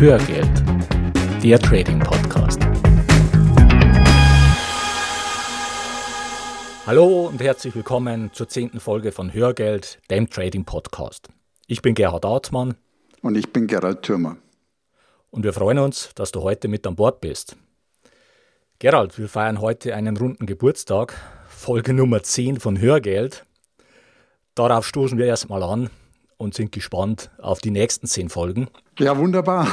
Hörgeld, der Trading Podcast. Hallo und herzlich willkommen zur zehnten Folge von Hörgeld, dem Trading Podcast. Ich bin Gerhard Artmann. Und ich bin Gerald Thürmer. Und wir freuen uns, dass du heute mit an Bord bist. Gerald, wir feiern heute einen runden Geburtstag, Folge Nummer 10 von Hörgeld. Darauf stoßen wir erstmal an und sind gespannt auf die nächsten zehn Folgen. Ja, wunderbar.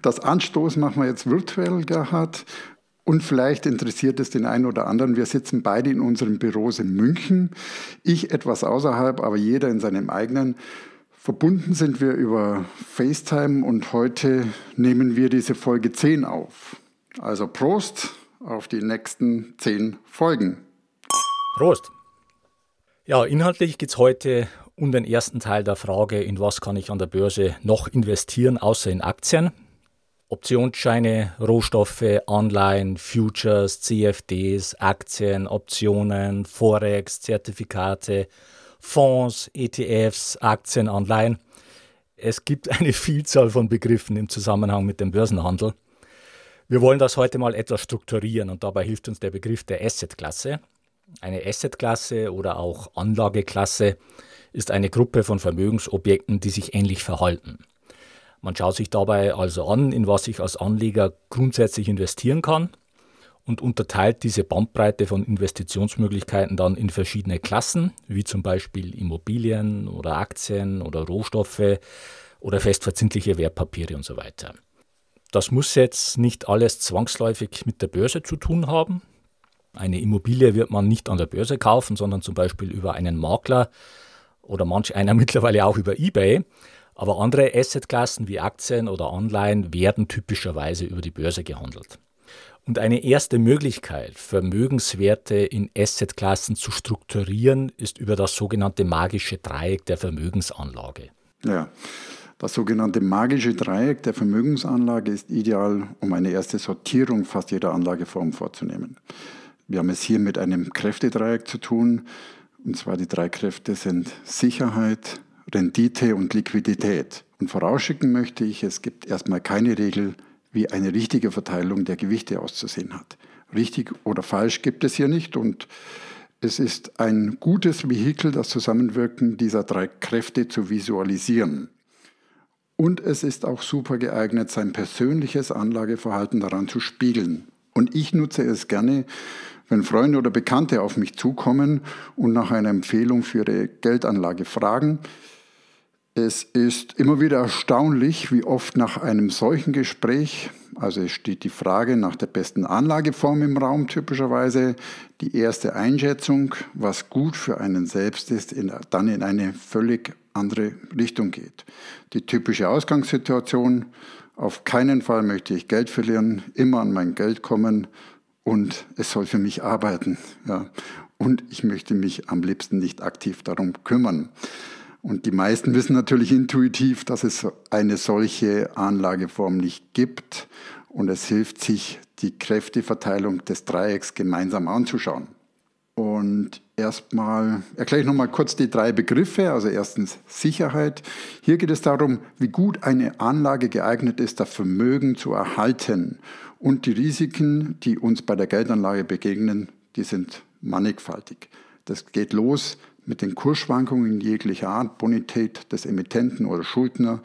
Das Anstoß machen wir jetzt virtuell, Gerhard. Und vielleicht interessiert es den einen oder anderen. Wir sitzen beide in unseren Büros in München. Ich etwas außerhalb, aber jeder in seinem eigenen. Verbunden sind wir über FaceTime und heute nehmen wir diese Folge 10 auf. Also Prost auf die nächsten 10 Folgen. Prost! Ja, inhaltlich geht es heute um den ersten Teil der Frage, in was kann ich an der Börse noch investieren, außer in Aktien. Optionsscheine, Rohstoffe, Anleihen, Futures, CFDs, Aktien, Optionen, Forex, Zertifikate, Fonds, ETFs, Aktien, Anleihen. Es gibt eine Vielzahl von Begriffen im Zusammenhang mit dem Börsenhandel. Wir wollen das heute mal etwas strukturieren und dabei hilft uns der Begriff der Assetklasse. Eine Assetklasse oder auch Anlageklasse ist eine Gruppe von Vermögensobjekten, die sich ähnlich verhalten. Man schaut sich dabei also an, in was ich als Anleger grundsätzlich investieren kann und unterteilt diese Bandbreite von Investitionsmöglichkeiten dann in verschiedene Klassen, wie zum Beispiel Immobilien oder Aktien oder Rohstoffe oder festverzinsliche Wertpapiere und so weiter. Das muss jetzt nicht alles zwangsläufig mit der Börse zu tun haben. Eine Immobilie wird man nicht an der Börse kaufen, sondern zum Beispiel über einen Makler oder manch einer mittlerweile auch über eBay. Aber andere Assetklassen wie Aktien oder Anleihen werden typischerweise über die Börse gehandelt. Und eine erste Möglichkeit, Vermögenswerte in Assetklassen zu strukturieren, ist über das sogenannte magische Dreieck der Vermögensanlage. Ja, das sogenannte magische Dreieck der Vermögensanlage ist ideal, um eine erste Sortierung fast jeder Anlageform vorzunehmen. Wir haben es hier mit einem Kräftedreieck zu tun. Und zwar die drei Kräfte sind Sicherheit, Rendite und Liquidität. Und vorausschicken möchte ich, es gibt erstmal keine Regel, wie eine richtige Verteilung der Gewichte auszusehen hat. Richtig oder falsch gibt es hier nicht und es ist ein gutes Vehikel, das Zusammenwirken dieser drei Kräfte zu visualisieren. Und es ist auch super geeignet, sein persönliches Anlageverhalten daran zu spiegeln. Und ich nutze es gerne, wenn Freunde oder Bekannte auf mich zukommen und nach einer Empfehlung für ihre Geldanlage fragen, es ist immer wieder erstaunlich, wie oft nach einem solchen Gespräch, also es steht die Frage nach der besten Anlageform im Raum typischerweise, die erste Einschätzung, was gut für einen selbst ist, in, dann in eine völlig andere Richtung geht. Die typische Ausgangssituation, auf keinen Fall möchte ich Geld verlieren, immer an mein Geld kommen und es soll für mich arbeiten. Ja. Und ich möchte mich am liebsten nicht aktiv darum kümmern. Und die meisten wissen natürlich intuitiv, dass es eine solche Anlageform nicht gibt. Und es hilft sich, die Kräfteverteilung des Dreiecks gemeinsam anzuschauen. Und erstmal erkläre ich nochmal kurz die drei Begriffe. Also erstens Sicherheit. Hier geht es darum, wie gut eine Anlage geeignet ist, das Vermögen zu erhalten und die Risiken, die uns bei der Geldanlage begegnen, die sind mannigfaltig. Das geht los mit den Kursschwankungen jeglicher Art, Bonität des Emittenten oder Schuldner.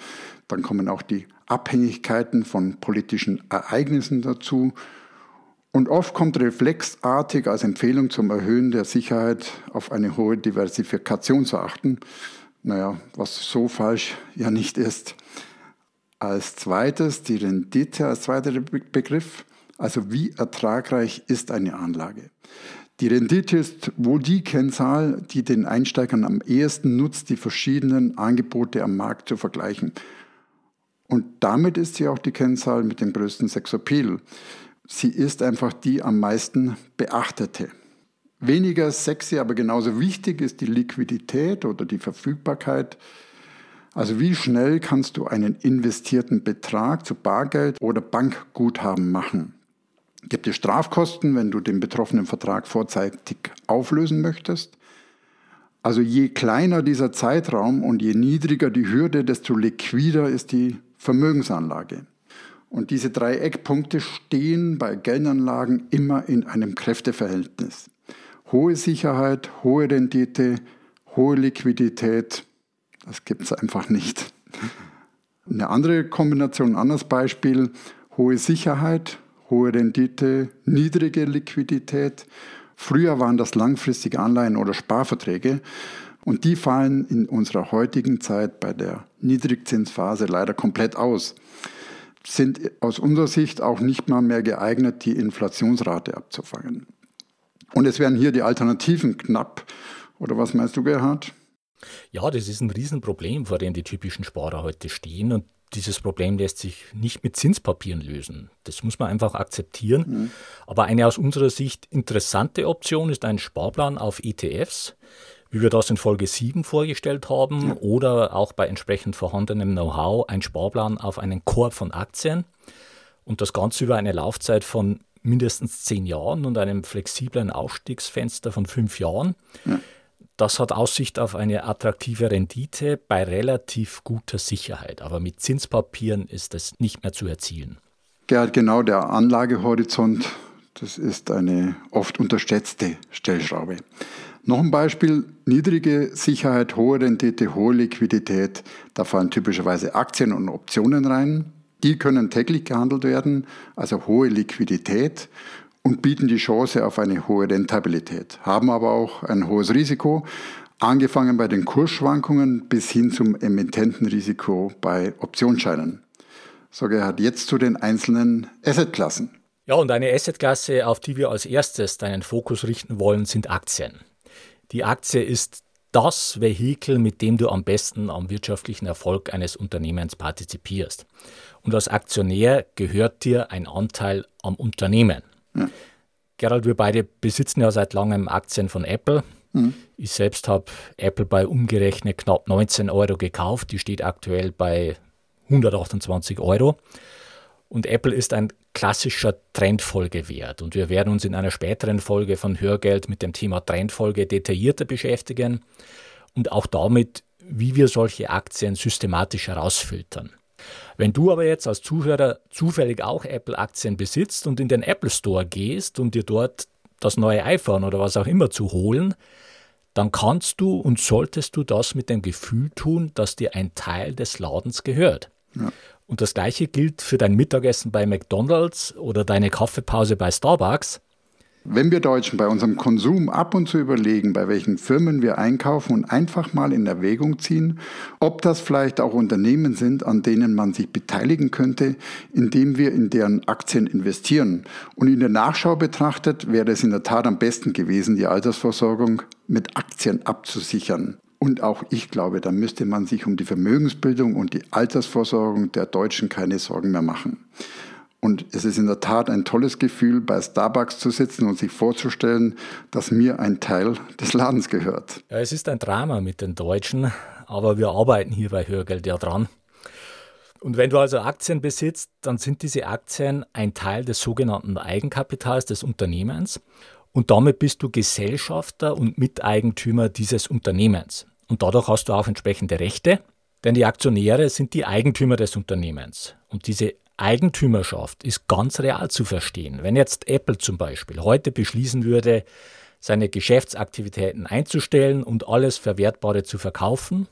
Dann kommen auch die Abhängigkeiten von politischen Ereignissen dazu. Und oft kommt reflexartig als Empfehlung zum Erhöhen der Sicherheit auf eine hohe Diversifikation zu achten. Naja, was so falsch ja nicht ist. Als zweites die Rendite als zweiter Begriff. Also wie ertragreich ist eine Anlage? Die Rendite ist wohl die Kennzahl, die den Einsteigern am ehesten nutzt, die verschiedenen Angebote am Markt zu vergleichen. Und damit ist sie auch die Kennzahl mit dem größten Sexappeal. Sie ist einfach die am meisten beachtete. Weniger sexy, aber genauso wichtig ist die Liquidität oder die Verfügbarkeit also wie schnell kannst du einen investierten Betrag zu Bargeld oder Bankguthaben machen? Gibt es Strafkosten, wenn du den betroffenen Vertrag vorzeitig auflösen möchtest? Also je kleiner dieser Zeitraum und je niedriger die Hürde, desto liquider ist die Vermögensanlage. Und diese drei Eckpunkte stehen bei Geldanlagen immer in einem Kräfteverhältnis. Hohe Sicherheit, hohe Rendite, hohe Liquidität, das gibt es einfach nicht. Eine andere Kombination, ein anderes Beispiel, hohe Sicherheit, hohe Rendite, niedrige Liquidität. Früher waren das langfristige Anleihen oder Sparverträge und die fallen in unserer heutigen Zeit bei der Niedrigzinsphase leider komplett aus. Sind aus unserer Sicht auch nicht mal mehr geeignet, die Inflationsrate abzufangen. Und es werden hier die Alternativen knapp. Oder was meinst du, Gerhard? Ja, das ist ein Riesenproblem, vor dem die typischen Sparer heute stehen. Und dieses Problem lässt sich nicht mit Zinspapieren lösen. Das muss man einfach akzeptieren. Mhm. Aber eine aus unserer Sicht interessante Option ist ein Sparplan auf ETFs, wie wir das in Folge 7 vorgestellt haben, ja. oder auch bei entsprechend vorhandenem Know-how ein Sparplan auf einen Korb von Aktien. Und das Ganze über eine Laufzeit von mindestens zehn Jahren und einem flexiblen Ausstiegsfenster von fünf Jahren. Ja. Das hat Aussicht auf eine attraktive Rendite bei relativ guter Sicherheit. Aber mit Zinspapieren ist das nicht mehr zu erzielen. Gerhard, genau der Anlagehorizont, das ist eine oft unterschätzte Stellschraube. Noch ein Beispiel, niedrige Sicherheit, hohe Rendite, hohe Liquidität. Da fallen typischerweise Aktien und Optionen rein. Die können täglich gehandelt werden, also hohe Liquidität und bieten die Chance auf eine hohe Rentabilität, haben aber auch ein hohes Risiko, angefangen bei den Kursschwankungen bis hin zum Emittentenrisiko bei Optionsscheinen. So Gerhard, jetzt zu den einzelnen Assetklassen. Ja, und eine Assetklasse, auf die wir als erstes deinen Fokus richten wollen, sind Aktien. Die Aktie ist das Vehikel, mit dem du am besten am wirtschaftlichen Erfolg eines Unternehmens partizipierst. Und als Aktionär gehört dir ein Anteil am Unternehmen. Ja. Gerald, wir beide besitzen ja seit langem Aktien von Apple. Mhm. Ich selbst habe Apple bei umgerechnet knapp 19 Euro gekauft. Die steht aktuell bei 128 Euro. Und Apple ist ein klassischer Trendfolgewert. Und wir werden uns in einer späteren Folge von Hörgeld mit dem Thema Trendfolge detaillierter beschäftigen und auch damit, wie wir solche Aktien systematisch herausfiltern. Wenn du aber jetzt als Zuhörer zufällig auch Apple-Aktien besitzt und in den Apple Store gehst, um dir dort das neue iPhone oder was auch immer zu holen, dann kannst du und solltest du das mit dem Gefühl tun, dass dir ein Teil des Ladens gehört. Ja. Und das gleiche gilt für dein Mittagessen bei McDonald's oder deine Kaffeepause bei Starbucks. Wenn wir Deutschen bei unserem Konsum ab und zu überlegen, bei welchen Firmen wir einkaufen und einfach mal in Erwägung ziehen, ob das vielleicht auch Unternehmen sind, an denen man sich beteiligen könnte, indem wir in deren Aktien investieren. Und in der Nachschau betrachtet wäre es in der Tat am besten gewesen, die Altersversorgung mit Aktien abzusichern. Und auch ich glaube, da müsste man sich um die Vermögensbildung und die Altersversorgung der Deutschen keine Sorgen mehr machen. Und es ist in der Tat ein tolles Gefühl, bei Starbucks zu sitzen und sich vorzustellen, dass mir ein Teil des Ladens gehört. Ja, es ist ein Drama mit den Deutschen, aber wir arbeiten hier bei Hörgeld ja dran. Und wenn du also Aktien besitzt, dann sind diese Aktien ein Teil des sogenannten Eigenkapitals des Unternehmens und damit bist du Gesellschafter und Miteigentümer dieses Unternehmens. Und dadurch hast du auch entsprechende Rechte, denn die Aktionäre sind die Eigentümer des Unternehmens. Und diese Eigentümerschaft ist ganz real zu verstehen. Wenn jetzt Apple zum Beispiel heute beschließen würde, seine Geschäftsaktivitäten einzustellen und alles Verwertbare zu verkaufen,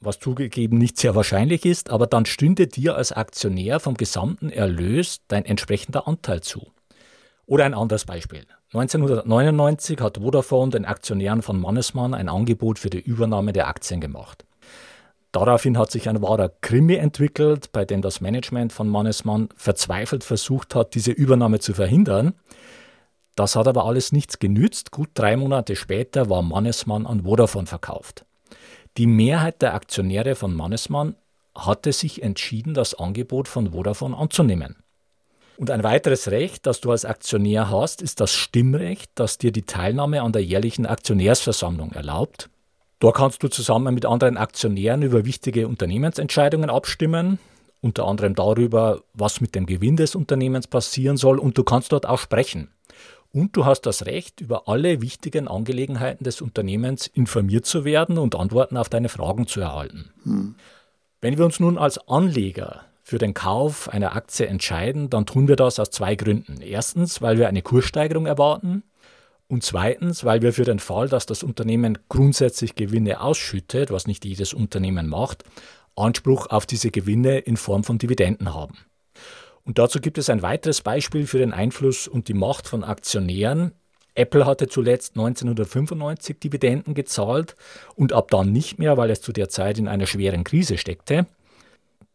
was zugegeben nicht sehr wahrscheinlich ist, aber dann stünde dir als Aktionär vom gesamten Erlös dein entsprechender Anteil zu. Oder ein anderes Beispiel. 1999 hat Vodafone den Aktionären von Mannesmann ein Angebot für die Übernahme der Aktien gemacht. Daraufhin hat sich ein wahrer Krimi entwickelt, bei dem das Management von Mannesmann verzweifelt versucht hat, diese Übernahme zu verhindern. Das hat aber alles nichts genützt. Gut drei Monate später war Mannesmann an Vodafone verkauft. Die Mehrheit der Aktionäre von Mannesmann hatte sich entschieden, das Angebot von Vodafone anzunehmen. Und ein weiteres Recht, das du als Aktionär hast, ist das Stimmrecht, das dir die Teilnahme an der jährlichen Aktionärsversammlung erlaubt. Da kannst du zusammen mit anderen Aktionären über wichtige Unternehmensentscheidungen abstimmen, unter anderem darüber, was mit dem Gewinn des Unternehmens passieren soll und du kannst dort auch sprechen. Und du hast das Recht, über alle wichtigen Angelegenheiten des Unternehmens informiert zu werden und Antworten auf deine Fragen zu erhalten. Hm. Wenn wir uns nun als Anleger für den Kauf einer Aktie entscheiden, dann tun wir das aus zwei Gründen. Erstens, weil wir eine Kurssteigerung erwarten und zweitens, weil wir für den Fall, dass das Unternehmen grundsätzlich Gewinne ausschüttet, was nicht jedes Unternehmen macht, Anspruch auf diese Gewinne in Form von Dividenden haben. Und dazu gibt es ein weiteres Beispiel für den Einfluss und die Macht von Aktionären. Apple hatte zuletzt 1995 Dividenden gezahlt und ab dann nicht mehr, weil es zu der Zeit in einer schweren Krise steckte.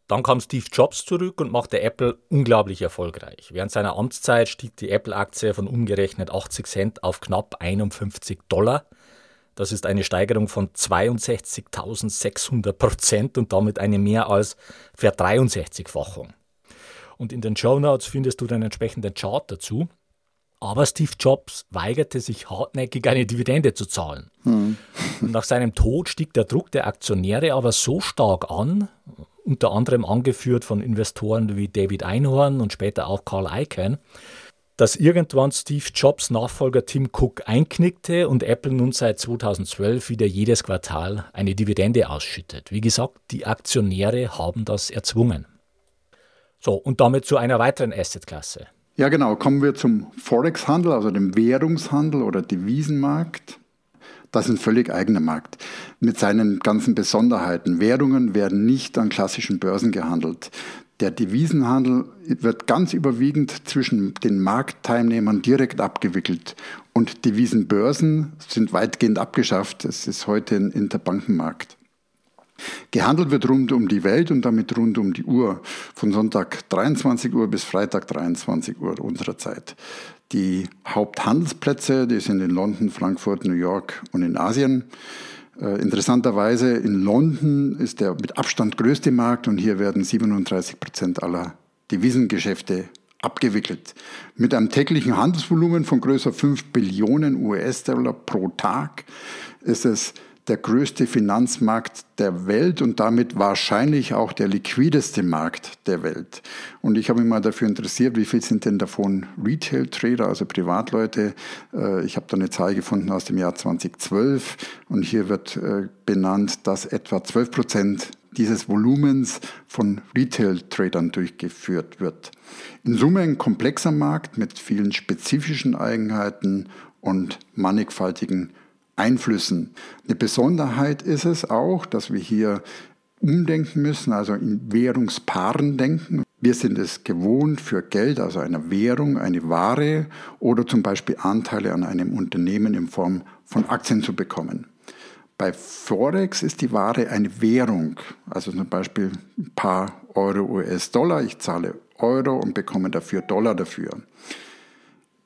Dann kam Steve Jobs zurück und machte Apple unglaublich erfolgreich. Während seiner Amtszeit stieg die Apple-Aktie von umgerechnet 80 Cent auf knapp 51 Dollar. Das ist eine Steigerung von 62.600 Prozent und damit eine mehr als Ver-63-fachung. Und in den Show Notes findest du den entsprechenden Chart dazu. Aber Steve Jobs weigerte sich hartnäckig, eine Dividende zu zahlen. Hm. Nach seinem Tod stieg der Druck der Aktionäre aber so stark an, unter anderem angeführt von Investoren wie David Einhorn und später auch Carl Icahn, dass irgendwann Steve Jobs Nachfolger Tim Cook einknickte und Apple nun seit 2012 wieder jedes Quartal eine Dividende ausschüttet. Wie gesagt, die Aktionäre haben das erzwungen. So, und damit zu einer weiteren Assetklasse. Ja, genau. Kommen wir zum Forex-Handel, also dem Währungshandel oder Devisenmarkt. Das ist ein völlig eigener Markt mit seinen ganzen Besonderheiten. Währungen werden nicht an klassischen Börsen gehandelt. Der Devisenhandel wird ganz überwiegend zwischen den Marktteilnehmern direkt abgewickelt und Devisenbörsen sind weitgehend abgeschafft. Es ist heute ein Interbankenmarkt. Gehandelt wird rund um die Welt und damit rund um die Uhr, von Sonntag 23 Uhr bis Freitag 23 Uhr unserer Zeit. Die Haupthandelsplätze, die sind in London, Frankfurt, New York und in Asien. Äh, interessanterweise in London ist der mit Abstand größte Markt und hier werden 37 Prozent aller Devisengeschäfte abgewickelt. Mit einem täglichen Handelsvolumen von größer 5 Billionen US-Dollar pro Tag ist es der größte Finanzmarkt der Welt und damit wahrscheinlich auch der liquideste Markt der Welt. Und ich habe mich mal dafür interessiert, wie viel sind denn davon Retail-Trader, also Privatleute. Äh, ich habe da eine Zahl gefunden aus dem Jahr 2012 und hier wird äh, benannt, dass etwa 12 Prozent dieses Volumens von Retail-Tradern durchgeführt wird. In Summe ein komplexer Markt mit vielen spezifischen Eigenheiten und mannigfaltigen Einflüssen. Eine Besonderheit ist es auch, dass wir hier umdenken müssen, also in Währungspaaren denken. Wir sind es gewohnt, für Geld, also einer Währung, eine Ware oder zum Beispiel Anteile an einem Unternehmen in Form von Aktien zu bekommen. Bei Forex ist die Ware eine Währung, also zum Beispiel ein paar Euro US-Dollar. Ich zahle Euro und bekomme dafür Dollar dafür.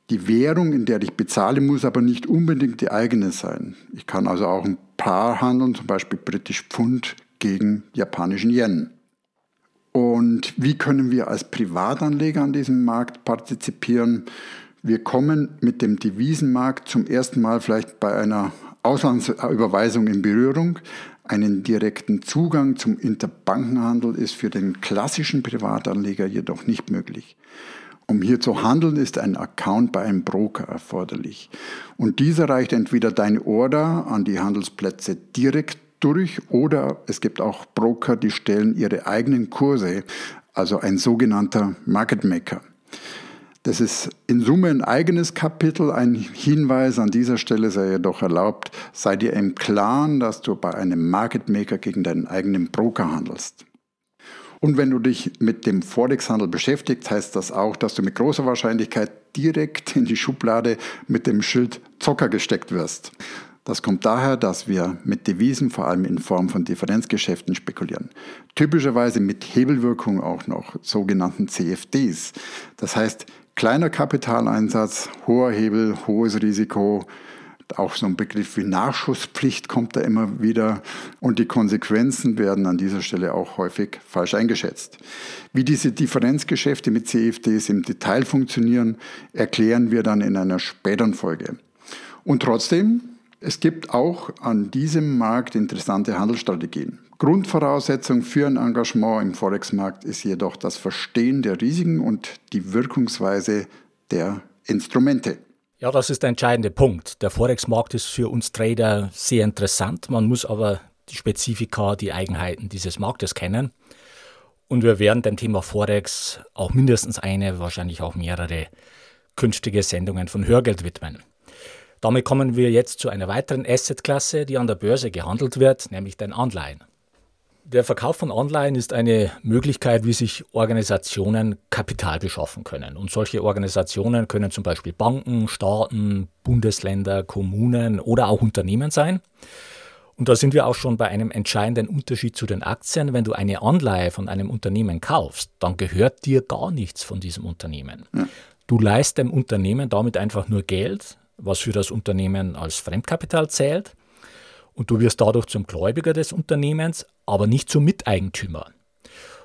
Die Währung, in der ich bezahle, muss aber nicht unbedingt die eigene sein. Ich kann also auch ein Paar handeln, zum Beispiel britisch Pfund gegen japanischen Yen. Und wie können wir als Privatanleger an diesem Markt partizipieren? Wir kommen mit dem Devisenmarkt zum ersten Mal vielleicht bei einer Auslandsüberweisung in Berührung. Einen direkten Zugang zum Interbankenhandel ist für den klassischen Privatanleger jedoch nicht möglich. Um hier zu handeln, ist ein Account bei einem Broker erforderlich. Und dieser reicht entweder deine Order an die Handelsplätze direkt durch oder es gibt auch Broker, die stellen ihre eigenen Kurse, also ein sogenannter Market Maker. Das ist in Summe ein eigenes Kapitel. Ein Hinweis an dieser Stelle sei jedoch erlaubt, sei dir im Klaren, dass du bei einem Market Maker gegen deinen eigenen Broker handelst. Und wenn du dich mit dem Forex-Handel beschäftigst, heißt das auch, dass du mit großer Wahrscheinlichkeit direkt in die Schublade mit dem Schild Zocker gesteckt wirst. Das kommt daher, dass wir mit Devisen vor allem in Form von Differenzgeschäften spekulieren. Typischerweise mit Hebelwirkung auch noch, sogenannten CFDs. Das heißt, kleiner Kapitaleinsatz, hoher Hebel, hohes Risiko, auch so ein Begriff wie Nachschusspflicht kommt da immer wieder und die Konsequenzen werden an dieser Stelle auch häufig falsch eingeschätzt. Wie diese Differenzgeschäfte mit CFDs im Detail funktionieren, erklären wir dann in einer späteren Folge. Und trotzdem, es gibt auch an diesem Markt interessante Handelsstrategien. Grundvoraussetzung für ein Engagement im Forex-Markt ist jedoch das Verstehen der Risiken und die Wirkungsweise der Instrumente. Ja, das ist der entscheidende Punkt. Der Forex-Markt ist für uns Trader sehr interessant. Man muss aber die Spezifika, die Eigenheiten dieses Marktes kennen. Und wir werden dem Thema Forex auch mindestens eine, wahrscheinlich auch mehrere künftige Sendungen von Hörgeld widmen. Damit kommen wir jetzt zu einer weiteren Assetklasse, die an der Börse gehandelt wird, nämlich den Anleihen. Der Verkauf von Anleihen ist eine Möglichkeit, wie sich Organisationen Kapital beschaffen können. Und solche Organisationen können zum Beispiel Banken, Staaten, Bundesländer, Kommunen oder auch Unternehmen sein. Und da sind wir auch schon bei einem entscheidenden Unterschied zu den Aktien. Wenn du eine Anleihe von einem Unternehmen kaufst, dann gehört dir gar nichts von diesem Unternehmen. Du leist dem Unternehmen damit einfach nur Geld, was für das Unternehmen als Fremdkapital zählt und du wirst dadurch zum Gläubiger des Unternehmens, aber nicht zum Miteigentümer.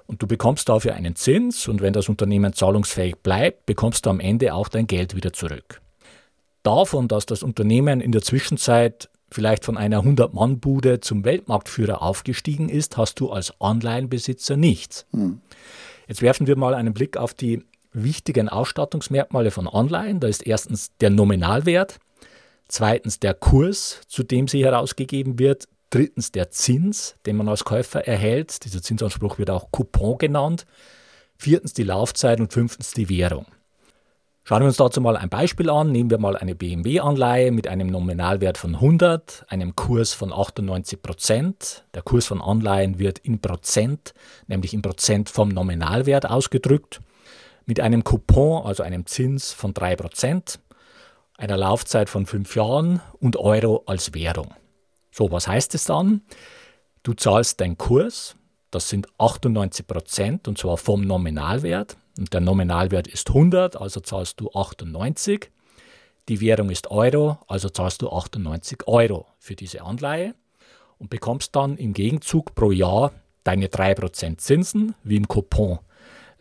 Und du bekommst dafür einen Zins und wenn das Unternehmen zahlungsfähig bleibt, bekommst du am Ende auch dein Geld wieder zurück. Davon, dass das Unternehmen in der Zwischenzeit vielleicht von einer 100-Mann-Bude zum Weltmarktführer aufgestiegen ist, hast du als Anleihenbesitzer nichts. Hm. Jetzt werfen wir mal einen Blick auf die wichtigen Ausstattungsmerkmale von Anleihen. Da ist erstens der Nominalwert, Zweitens der Kurs, zu dem sie herausgegeben wird. Drittens der Zins, den man als Käufer erhält. Dieser Zinsanspruch wird auch Coupon genannt. Viertens die Laufzeit und fünftens die Währung. Schauen wir uns dazu mal ein Beispiel an. Nehmen wir mal eine BMW-Anleihe mit einem Nominalwert von 100, einem Kurs von 98 Prozent. Der Kurs von Anleihen wird in Prozent, nämlich in Prozent vom Nominalwert ausgedrückt. Mit einem Coupon, also einem Zins von 3 Prozent einer Laufzeit von fünf Jahren und Euro als Währung. So, was heißt es dann? Du zahlst deinen Kurs, das sind 98 Prozent und zwar vom Nominalwert. Und der Nominalwert ist 100, also zahlst du 98. Die Währung ist Euro, also zahlst du 98 Euro für diese Anleihe und bekommst dann im Gegenzug pro Jahr deine 3% Zinsen wie im Coupon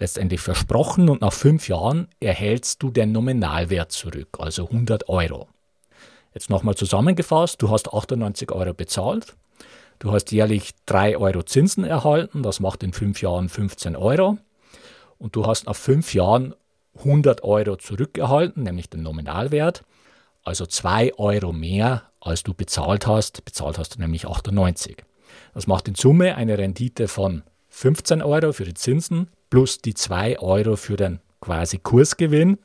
letztendlich versprochen und nach fünf Jahren erhältst du den Nominalwert zurück, also 100 Euro. Jetzt nochmal zusammengefasst, du hast 98 Euro bezahlt, du hast jährlich 3 Euro Zinsen erhalten, das macht in fünf Jahren 15 Euro und du hast nach fünf Jahren 100 Euro zurückerhalten, nämlich den Nominalwert, also 2 Euro mehr, als du bezahlt hast. Bezahlt hast du nämlich 98. Das macht in Summe eine Rendite von 15 Euro für die Zinsen plus die 2 Euro für den quasi Kursgewinn,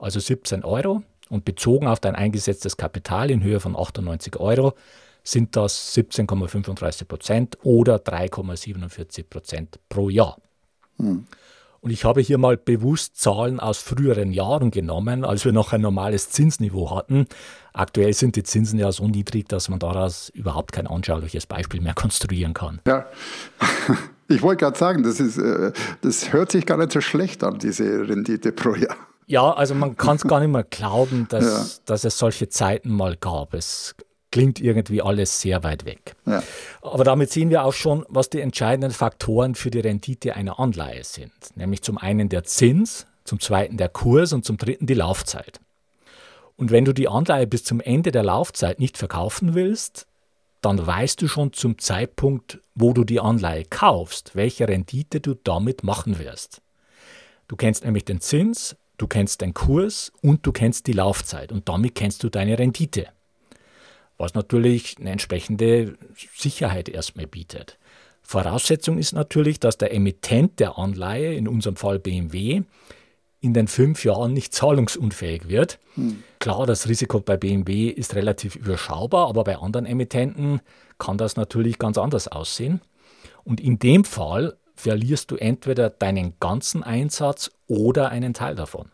also 17 Euro. Und bezogen auf dein eingesetztes Kapital in Höhe von 98 Euro sind das 17,35 Prozent oder 3,47 Prozent pro Jahr. Hm. Und ich habe hier mal bewusst Zahlen aus früheren Jahren genommen, als wir noch ein normales Zinsniveau hatten. Aktuell sind die Zinsen ja so niedrig, dass man daraus überhaupt kein anschauliches Beispiel mehr konstruieren kann. Ja, ich wollte gerade sagen, das, ist, äh, das hört sich gar nicht so schlecht an, diese Rendite pro Jahr. Ja, also man kann es gar nicht mehr glauben, dass, ja. dass es solche Zeiten mal gab. Es klingt irgendwie alles sehr weit weg. Ja. Aber damit sehen wir auch schon, was die entscheidenden Faktoren für die Rendite einer Anleihe sind. Nämlich zum einen der Zins, zum zweiten der Kurs und zum dritten die Laufzeit. Und wenn du die Anleihe bis zum Ende der Laufzeit nicht verkaufen willst, dann weißt du schon zum Zeitpunkt, wo du die Anleihe kaufst, welche Rendite du damit machen wirst. Du kennst nämlich den Zins, du kennst den Kurs und du kennst die Laufzeit und damit kennst du deine Rendite. Was natürlich eine entsprechende Sicherheit erstmal bietet. Voraussetzung ist natürlich, dass der Emittent der Anleihe, in unserem Fall BMW, in den fünf Jahren nicht zahlungsunfähig wird. Hm. Klar, das Risiko bei BMW ist relativ überschaubar, aber bei anderen Emittenten kann das natürlich ganz anders aussehen. Und in dem Fall verlierst du entweder deinen ganzen Einsatz oder einen Teil davon.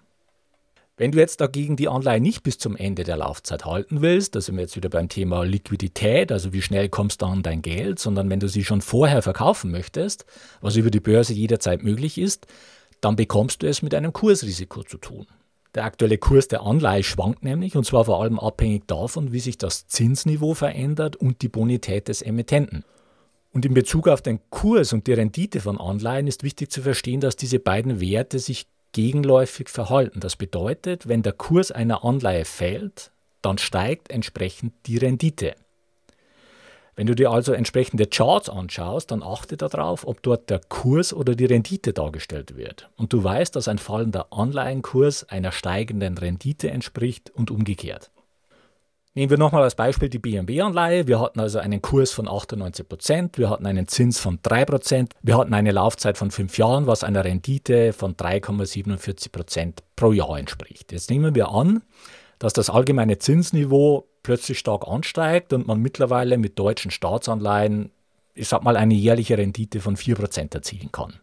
Wenn du jetzt dagegen die Anleihe nicht bis zum Ende der Laufzeit halten willst, da sind wir jetzt wieder beim Thema Liquidität, also wie schnell kommst du an dein Geld, sondern wenn du sie schon vorher verkaufen möchtest, was über die Börse jederzeit möglich ist, dann bekommst du es mit einem Kursrisiko zu tun. Der aktuelle Kurs der Anleihe schwankt nämlich und zwar vor allem abhängig davon, wie sich das Zinsniveau verändert und die Bonität des Emittenten. Und in Bezug auf den Kurs und die Rendite von Anleihen ist wichtig zu verstehen, dass diese beiden Werte sich gegenläufig verhalten. Das bedeutet, wenn der Kurs einer Anleihe fällt, dann steigt entsprechend die Rendite. Wenn du dir also entsprechende Charts anschaust, dann achte darauf, ob dort der Kurs oder die Rendite dargestellt wird. Und du weißt, dass ein fallender Anleihenkurs einer steigenden Rendite entspricht und umgekehrt. Nehmen wir nochmal als Beispiel die BMW-Anleihe. Wir hatten also einen Kurs von 98 Prozent, wir hatten einen Zins von 3 Prozent, wir hatten eine Laufzeit von fünf Jahren, was einer Rendite von 3,47 Prozent pro Jahr entspricht. Jetzt nehmen wir an, dass das allgemeine Zinsniveau plötzlich stark ansteigt und man mittlerweile mit deutschen Staatsanleihen, ich sag mal, eine jährliche Rendite von 4 Prozent erzielen kann.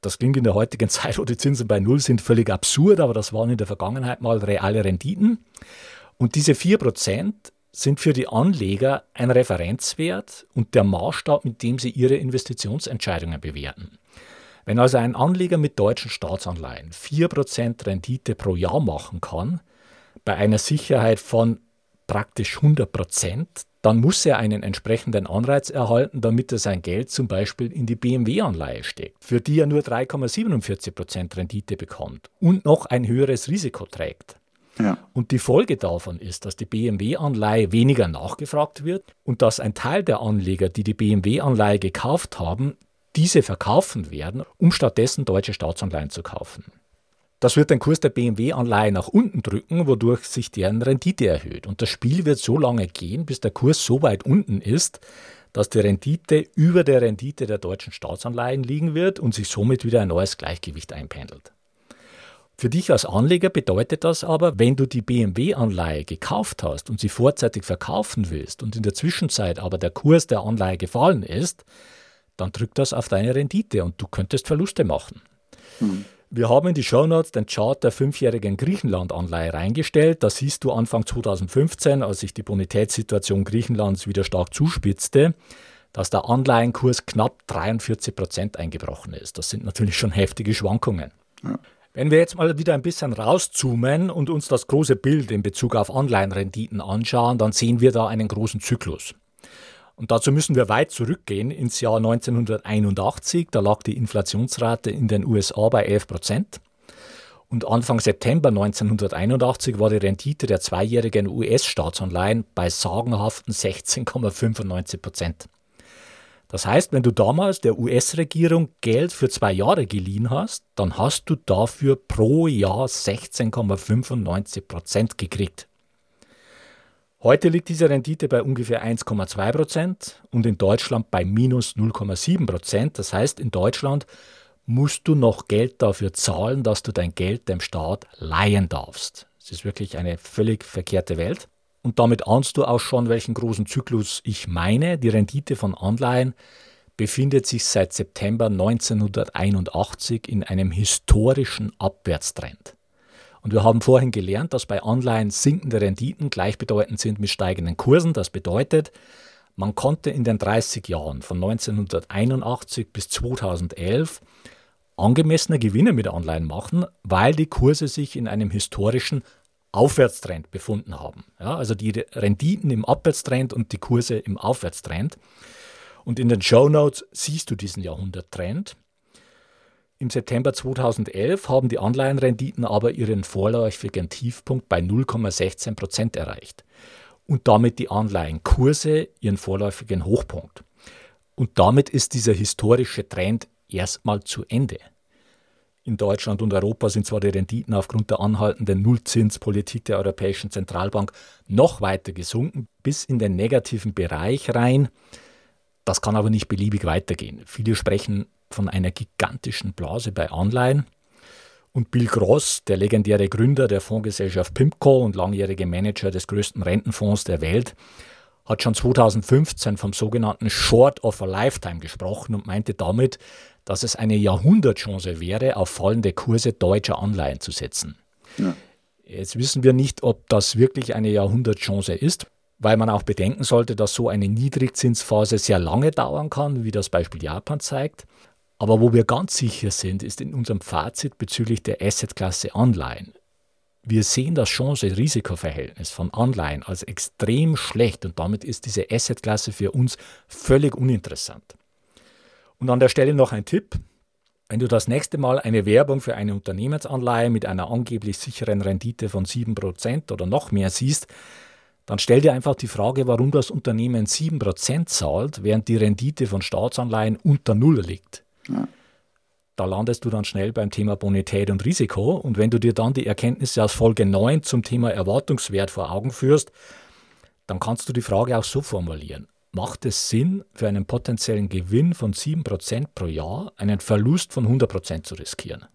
Das klingt in der heutigen Zeit, wo die Zinsen bei Null sind, völlig absurd, aber das waren in der Vergangenheit mal reale Renditen. Und diese 4% sind für die Anleger ein Referenzwert und der Maßstab, mit dem sie ihre Investitionsentscheidungen bewerten. Wenn also ein Anleger mit deutschen Staatsanleihen 4% Rendite pro Jahr machen kann, bei einer Sicherheit von praktisch 100%, dann muss er einen entsprechenden Anreiz erhalten, damit er sein Geld zum Beispiel in die BMW-Anleihe steckt, für die er nur 3,47% Rendite bekommt und noch ein höheres Risiko trägt. Ja. Und die Folge davon ist, dass die BMW-Anleihe weniger nachgefragt wird und dass ein Teil der Anleger, die die BMW-Anleihe gekauft haben, diese verkaufen werden, um stattdessen deutsche Staatsanleihen zu kaufen. Das wird den Kurs der BMW-Anleihe nach unten drücken, wodurch sich deren Rendite erhöht. Und das Spiel wird so lange gehen, bis der Kurs so weit unten ist, dass die Rendite über der Rendite der deutschen Staatsanleihen liegen wird und sich somit wieder ein neues Gleichgewicht einpendelt. Für dich als Anleger bedeutet das aber, wenn du die BMW-Anleihe gekauft hast und sie vorzeitig verkaufen willst und in der Zwischenzeit aber der Kurs der Anleihe gefallen ist, dann drückt das auf deine Rendite und du könntest Verluste machen. Mhm. Wir haben in die Shownotes den Chart der fünfjährigen Griechenland-Anleihe reingestellt. Da siehst du Anfang 2015, als sich die Bonitätssituation Griechenlands wieder stark zuspitzte, dass der Anleihenkurs knapp 43 Prozent eingebrochen ist. Das sind natürlich schon heftige Schwankungen. Ja. Wenn wir jetzt mal wieder ein bisschen rauszoomen und uns das große Bild in Bezug auf Anleihenrenditen anschauen, dann sehen wir da einen großen Zyklus. Und dazu müssen wir weit zurückgehen ins Jahr 1981. Da lag die Inflationsrate in den USA bei 11 Prozent. Und Anfang September 1981 war die Rendite der zweijährigen US-Staatsanleihen bei sagenhaften 16,95 Prozent. Das heißt, wenn du damals der US-Regierung Geld für zwei Jahre geliehen hast, dann hast du dafür pro Jahr 16,95 Prozent gekriegt. Heute liegt diese Rendite bei ungefähr 1,2 Prozent und in Deutschland bei minus 0,7 Prozent. Das heißt, in Deutschland musst du noch Geld dafür zahlen, dass du dein Geld dem Staat leihen darfst. Es ist wirklich eine völlig verkehrte Welt. Und damit ahnst du auch schon, welchen großen Zyklus ich meine. Die Rendite von Anleihen befindet sich seit September 1981 in einem historischen Abwärtstrend. Und wir haben vorhin gelernt, dass bei Anleihen sinkende Renditen gleichbedeutend sind mit steigenden Kursen. Das bedeutet, man konnte in den 30 Jahren von 1981 bis 2011 angemessene Gewinne mit Anleihen machen, weil die Kurse sich in einem historischen Aufwärtstrend befunden haben. Ja, also die Renditen im Abwärtstrend und die Kurse im Aufwärtstrend. Und in den Show Notes siehst du diesen Jahrhunderttrend. Im September 2011 haben die Anleihenrenditen aber ihren vorläufigen Tiefpunkt bei 0,16 Prozent erreicht und damit die Anleihenkurse ihren vorläufigen Hochpunkt. Und damit ist dieser historische Trend erstmal zu Ende. In Deutschland und Europa sind zwar die Renditen aufgrund der anhaltenden Nullzinspolitik der Europäischen Zentralbank noch weiter gesunken, bis in den negativen Bereich rein. Das kann aber nicht beliebig weitergehen. Viele sprechen von einer gigantischen Blase bei Anleihen. Und Bill Gross, der legendäre Gründer der Fondsgesellschaft PIMCO und langjährige Manager des größten Rentenfonds der Welt, hat schon 2015 vom sogenannten Short of a Lifetime gesprochen und meinte damit, dass es eine Jahrhundertchance wäre, auf fallende Kurse deutscher Anleihen zu setzen. Ja. Jetzt wissen wir nicht, ob das wirklich eine Jahrhundertchance ist, weil man auch bedenken sollte, dass so eine Niedrigzinsphase sehr lange dauern kann, wie das Beispiel Japan zeigt. Aber wo wir ganz sicher sind, ist in unserem Fazit bezüglich der Assetklasse Anleihen. Wir sehen das Chance-Risiko-Verhältnis von Anleihen als extrem schlecht und damit ist diese Assetklasse für uns völlig uninteressant. Und an der Stelle noch ein Tipp. Wenn du das nächste Mal eine Werbung für eine Unternehmensanleihe mit einer angeblich sicheren Rendite von 7% oder noch mehr siehst, dann stell dir einfach die Frage, warum das Unternehmen 7% zahlt, während die Rendite von Staatsanleihen unter Null liegt. Ja. da landest du dann schnell beim Thema Bonität und Risiko. Und wenn du dir dann die Erkenntnisse aus Folge 9 zum Thema Erwartungswert vor Augen führst, dann kannst du die Frage auch so formulieren. Macht es Sinn, für einen potenziellen Gewinn von 7% pro Jahr einen Verlust von 100% zu riskieren?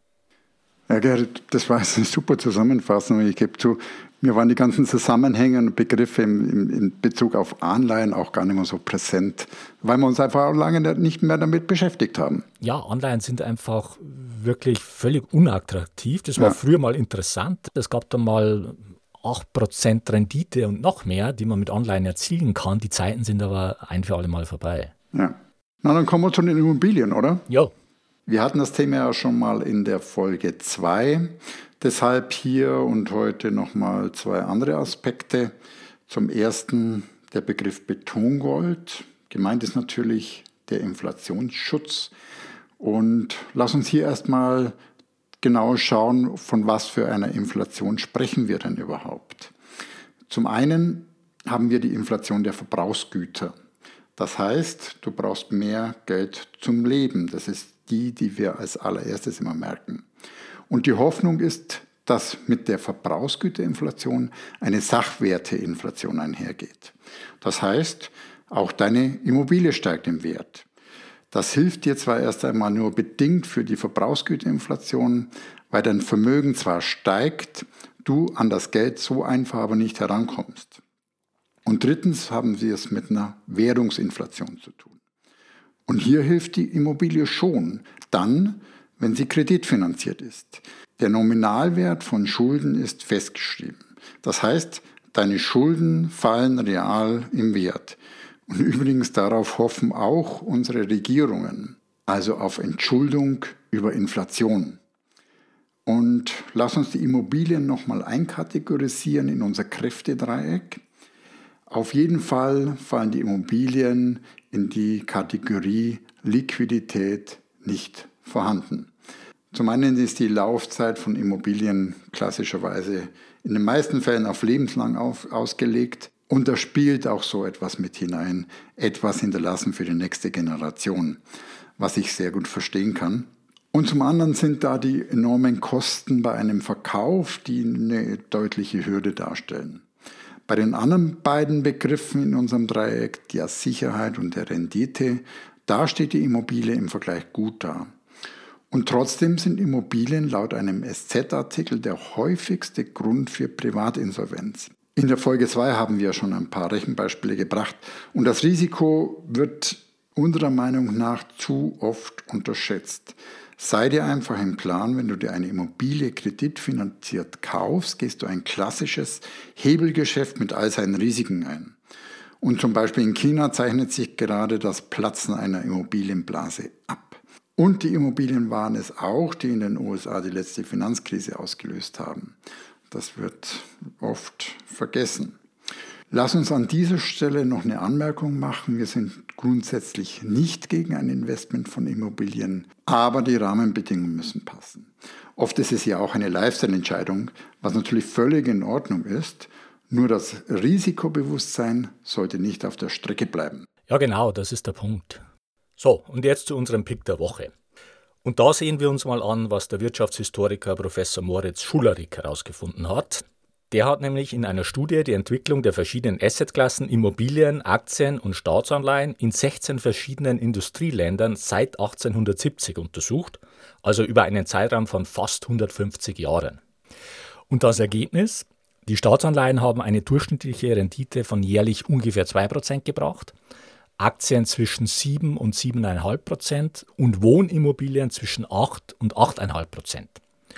Ja, Gerrit, das war eine super Zusammenfassung. Ich gebe zu, mir waren die ganzen Zusammenhänge und Begriffe im, im, in Bezug auf Anleihen auch gar nicht mehr so präsent, weil wir uns einfach lange nicht mehr damit beschäftigt haben. Ja, Anleihen sind einfach wirklich völlig unattraktiv. Das war ja. früher mal interessant. Es gab da mal 8% Rendite und noch mehr, die man mit Anleihen erzielen kann. Die Zeiten sind aber ein für alle Mal vorbei. Ja. Na, dann kommen wir zu den Immobilien, oder? Ja. Wir hatten das Thema ja schon mal in der Folge 2. Deshalb hier und heute nochmal zwei andere Aspekte. Zum ersten der Begriff Betongold. Gemeint ist natürlich der Inflationsschutz. Und lass uns hier erstmal genau schauen, von was für einer Inflation sprechen wir denn überhaupt. Zum einen haben wir die Inflation der Verbrauchsgüter. Das heißt, du brauchst mehr Geld zum Leben. Das ist die, die wir als allererstes immer merken. Und die Hoffnung ist, dass mit der Verbrauchsgüterinflation eine Sachwerteinflation einhergeht. Das heißt, auch deine Immobilie steigt im Wert. Das hilft dir zwar erst einmal nur bedingt für die Verbrauchsgüterinflation, weil dein Vermögen zwar steigt, du an das Geld so einfach aber nicht herankommst. Und drittens haben wir es mit einer Währungsinflation zu tun. Und hier hilft die Immobilie schon, dann, wenn sie kreditfinanziert ist. Der Nominalwert von Schulden ist festgeschrieben. Das heißt, deine Schulden fallen real im Wert. Und übrigens darauf hoffen auch unsere Regierungen, also auf Entschuldung über Inflation. Und lass uns die Immobilien nochmal einkategorisieren in unser Kräftedreieck. Auf jeden Fall fallen die Immobilien in die Kategorie Liquidität nicht vorhanden. Zum einen ist die Laufzeit von Immobilien klassischerweise in den meisten Fällen auf lebenslang auf, ausgelegt. Und da spielt auch so etwas mit hinein, etwas hinterlassen für die nächste Generation, was ich sehr gut verstehen kann. Und zum anderen sind da die enormen Kosten bei einem Verkauf, die eine deutliche Hürde darstellen. Bei den anderen beiden Begriffen in unserem Dreieck, der Sicherheit und der Rendite, da steht die Immobilie im Vergleich gut da. Und trotzdem sind Immobilien laut einem SZ-Artikel der häufigste Grund für Privatinsolvenz. In der Folge 2 haben wir schon ein paar Rechenbeispiele gebracht und das Risiko wird unserer Meinung nach zu oft unterschätzt. Sei dir einfach im Plan, wenn du dir eine Immobilie kreditfinanziert kaufst, gehst du ein klassisches Hebelgeschäft mit all seinen Risiken ein. Und zum Beispiel in China zeichnet sich gerade das Platzen einer Immobilienblase ab. Und die Immobilien waren es auch, die in den USA die letzte Finanzkrise ausgelöst haben. Das wird oft vergessen. Lass uns an dieser Stelle noch eine Anmerkung machen. Wir sind grundsätzlich nicht gegen ein Investment von Immobilien, aber die Rahmenbedingungen müssen passen. Oft ist es ja auch eine Lifestyle-Entscheidung, was natürlich völlig in Ordnung ist. Nur das Risikobewusstsein sollte nicht auf der Strecke bleiben. Ja, genau, das ist der Punkt. So, und jetzt zu unserem Pick der Woche. Und da sehen wir uns mal an, was der Wirtschaftshistoriker Professor Moritz Schullerik herausgefunden hat. Der hat nämlich in einer Studie die Entwicklung der verschiedenen Assetklassen Immobilien, Aktien und Staatsanleihen in 16 verschiedenen Industrieländern seit 1870 untersucht, also über einen Zeitraum von fast 150 Jahren. Und das Ergebnis? Die Staatsanleihen haben eine durchschnittliche Rendite von jährlich ungefähr 2% gebracht Aktien zwischen 7 und 7,5 Prozent und Wohnimmobilien zwischen 8 und 8,5 Prozent.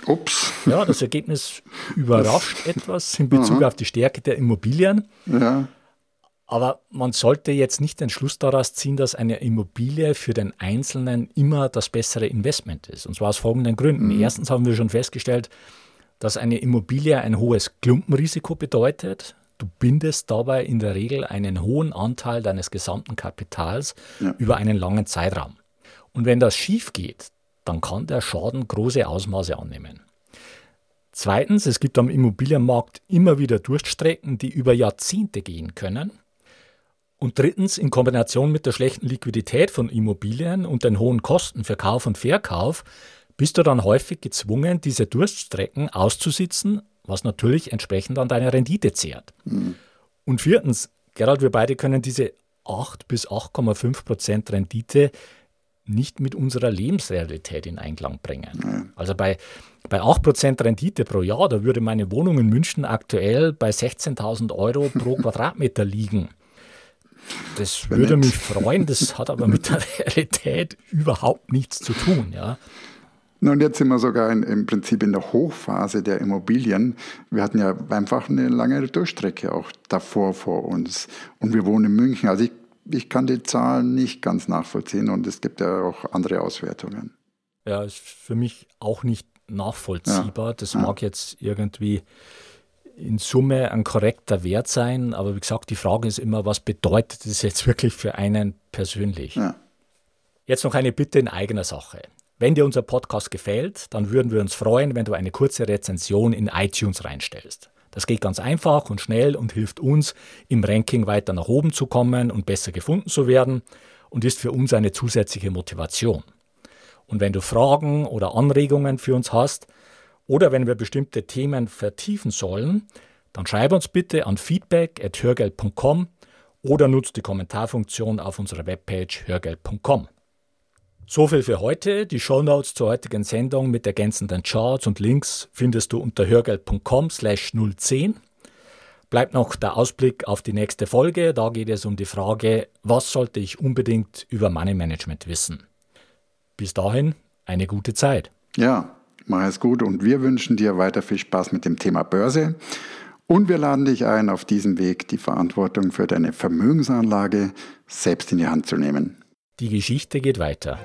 Ups. Ja, das Ergebnis überrascht das, etwas in Bezug aha. auf die Stärke der Immobilien. Ja. Aber man sollte jetzt nicht den Schluss daraus ziehen, dass eine Immobilie für den Einzelnen immer das bessere Investment ist. Und zwar aus folgenden Gründen. Mhm. Erstens haben wir schon festgestellt, dass eine Immobilie ein hohes Klumpenrisiko bedeutet. Du bindest dabei in der Regel einen hohen Anteil deines gesamten Kapitals ja. über einen langen Zeitraum. Und wenn das schief geht, dann kann der Schaden große Ausmaße annehmen. Zweitens, es gibt am Immobilienmarkt immer wieder Durchstrecken, die über Jahrzehnte gehen können. Und drittens, in Kombination mit der schlechten Liquidität von Immobilien und den hohen Kosten für Kauf und Verkauf bist du dann häufig gezwungen, diese Durststrecken auszusitzen, was natürlich entsprechend an deiner Rendite zehrt. Mhm. Und viertens, Gerald, wir beide können diese 8 bis 8,5 Prozent Rendite nicht mit unserer Lebensrealität in Einklang bringen. Also bei, bei 8 Prozent Rendite pro Jahr, da würde meine Wohnung in München aktuell bei 16.000 Euro pro Quadratmeter liegen. Das würde mich freuen, das hat aber mit der Realität überhaupt nichts zu tun. Ja. Und jetzt sind wir sogar in, im Prinzip in der Hochphase der Immobilien. Wir hatten ja einfach eine lange Durchstrecke auch davor vor uns. Und wir wohnen in München. Also ich, ich kann die Zahlen nicht ganz nachvollziehen und es gibt ja auch andere Auswertungen. Ja, ist für mich auch nicht nachvollziehbar. Ja. Das mag jetzt irgendwie in Summe ein korrekter Wert sein, aber wie gesagt, die Frage ist immer, was bedeutet das jetzt wirklich für einen persönlich? Ja. Jetzt noch eine Bitte in eigener Sache. Wenn dir unser Podcast gefällt, dann würden wir uns freuen, wenn du eine kurze Rezension in iTunes reinstellst. Das geht ganz einfach und schnell und hilft uns, im Ranking weiter nach oben zu kommen und besser gefunden zu werden und ist für uns eine zusätzliche Motivation. Und wenn du Fragen oder Anregungen für uns hast, oder wenn wir bestimmte Themen vertiefen sollen, dann schreib uns bitte an feedback.hörgeld.com oder nutzt die Kommentarfunktion auf unserer Webpage hörgeld.com. So viel für heute. Die Shownotes zur heutigen Sendung mit ergänzenden Charts und Links findest du unter hörgeld.com slash 010. Bleibt noch der Ausblick auf die nächste Folge. Da geht es um die Frage, was sollte ich unbedingt über Money Management wissen? Bis dahin eine gute Zeit. Ja, Mach es gut und wir wünschen dir weiter viel Spaß mit dem Thema Börse. Und wir laden dich ein, auf diesem Weg die Verantwortung für deine Vermögensanlage selbst in die Hand zu nehmen. Die Geschichte geht weiter.